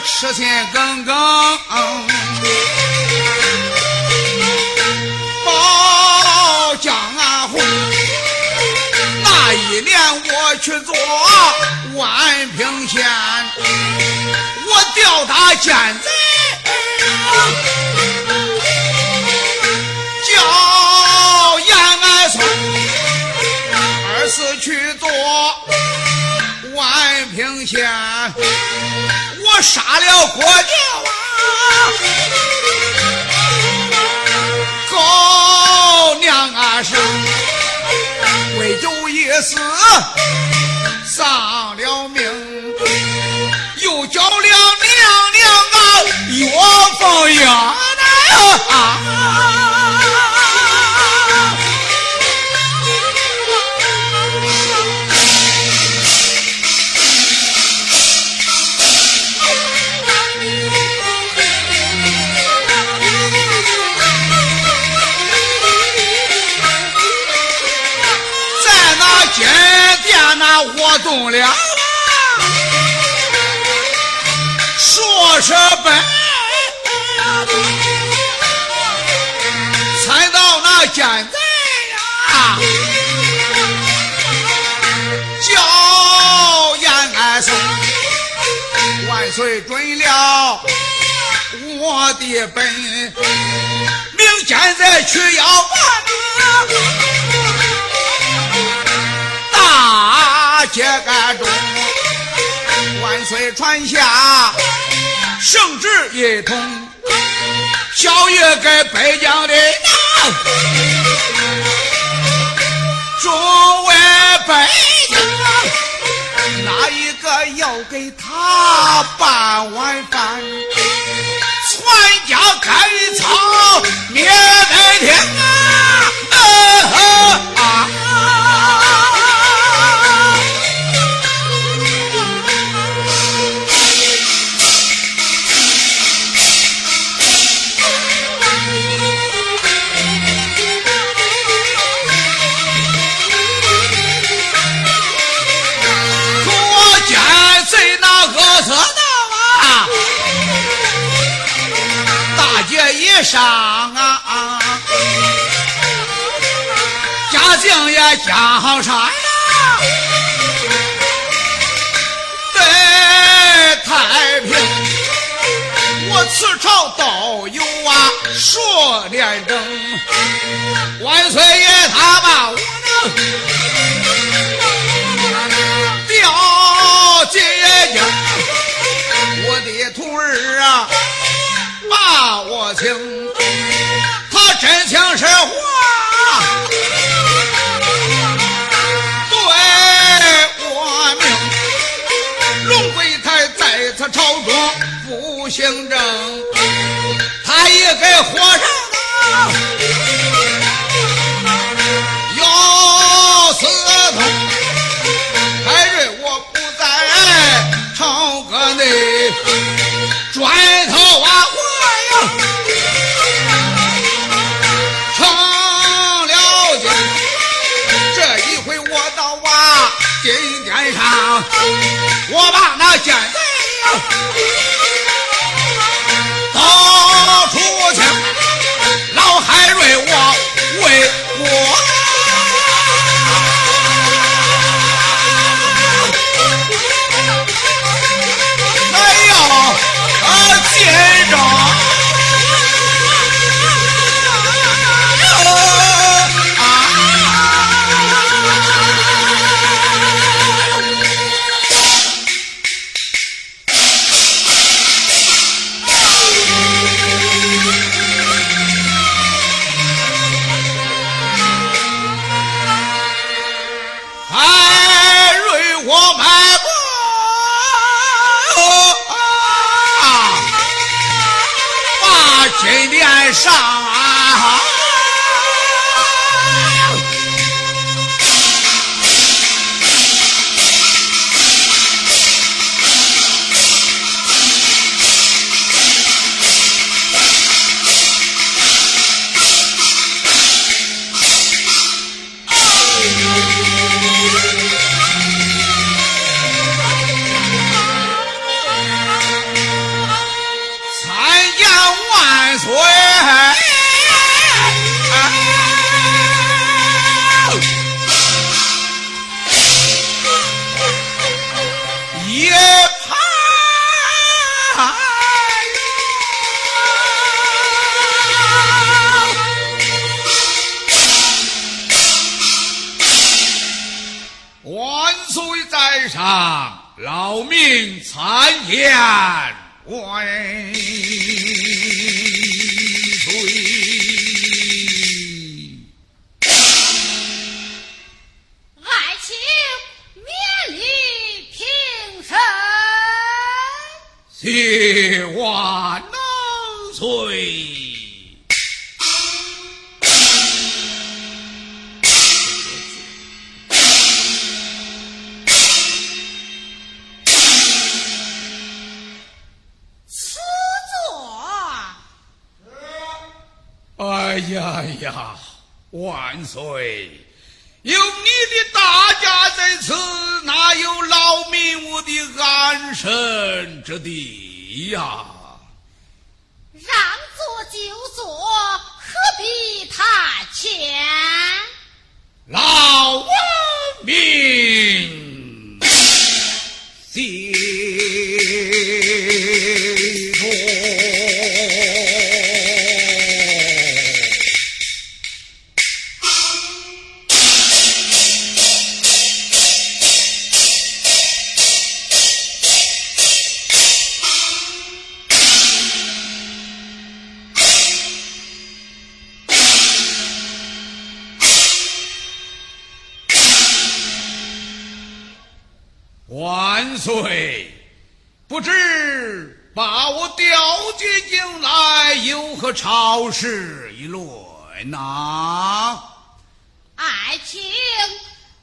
痴心耿耿保江安红。那一年我去做万平县，我吊打奸贼。叫延安村二次去做万平县，杀了国舅啊，高娘啊生，为救一死丧了命，又叫了娘娘啊岳凤英。那活动了，说是本，猜到那现在呀，叫延安生，万岁准了我的本，明天再去要揭盖中，万岁传下圣旨一通，小谕给北疆的众位百姓，哪一个要给他办晚饭？全家开仓灭白天！啊都有啊，说廉政，万岁爷他把我呢。掉进京，我的徒儿啊，把我请，他真情实话对我明。龙贵台在此朝中不行政，给皇上上，劳民参言万岁。谢万岁！呀呀，万岁！有你的大驾在此，哪有劳民我的安身之地呀？让座就坐，何必太谦？劳民谢万岁！不知把我调接进来，有何朝事议论呐？爱卿，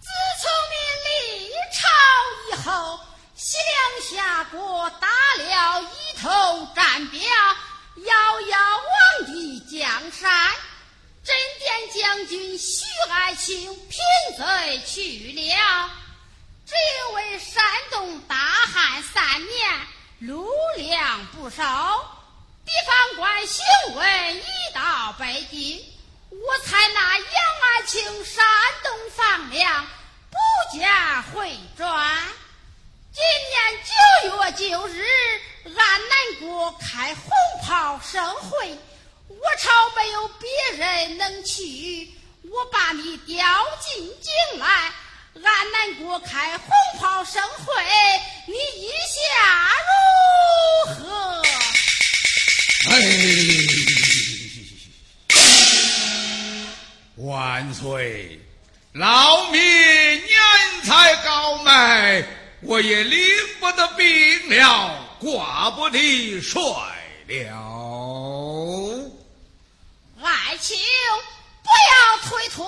自从你立朝以后，西凉下国打了一通战表，遥遥望帝江山，镇殿将军徐爱卿平罪去了。只因为山东大旱三年，路粮不少，地方官询问已到北京，我才那杨爱卿山东放粮，不见回转。今年九月九日，安南国开红袍盛会，我朝没有别人能去，我把你调进京来。俺南国开红袍盛会，你意下如何？哎，万岁！老民年才高迈，我也领不得兵了，挂不得帅了。爱卿。不要推脱，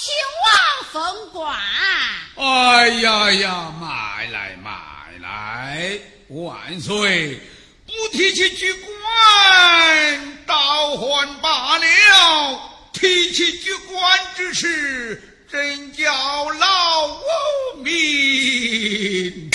请王封官。哎呀呀，买来买来，万岁！不提起举官，倒还罢了；提起举官之事，真叫劳民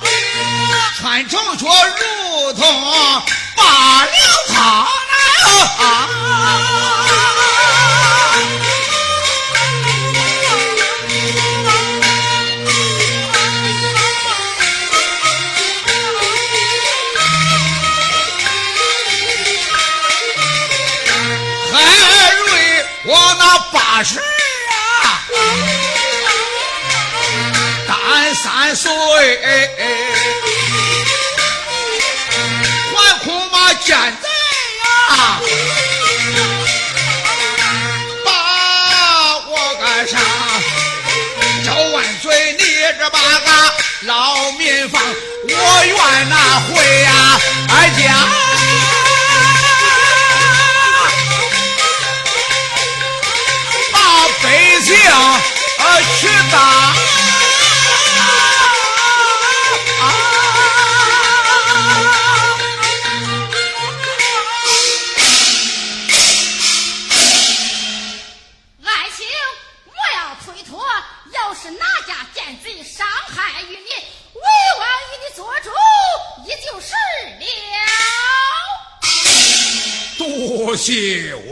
学，传朝学如同罢了他啊。还瑞我那八十哎哎还恐怕现在呀，把我干啥？赵万岁，你这把个老民放，我愿那回呀，俺家。把北京呃去打。多谢万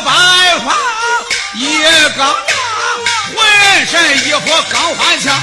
再次拜访也刚大，浑身衣服刚换枪。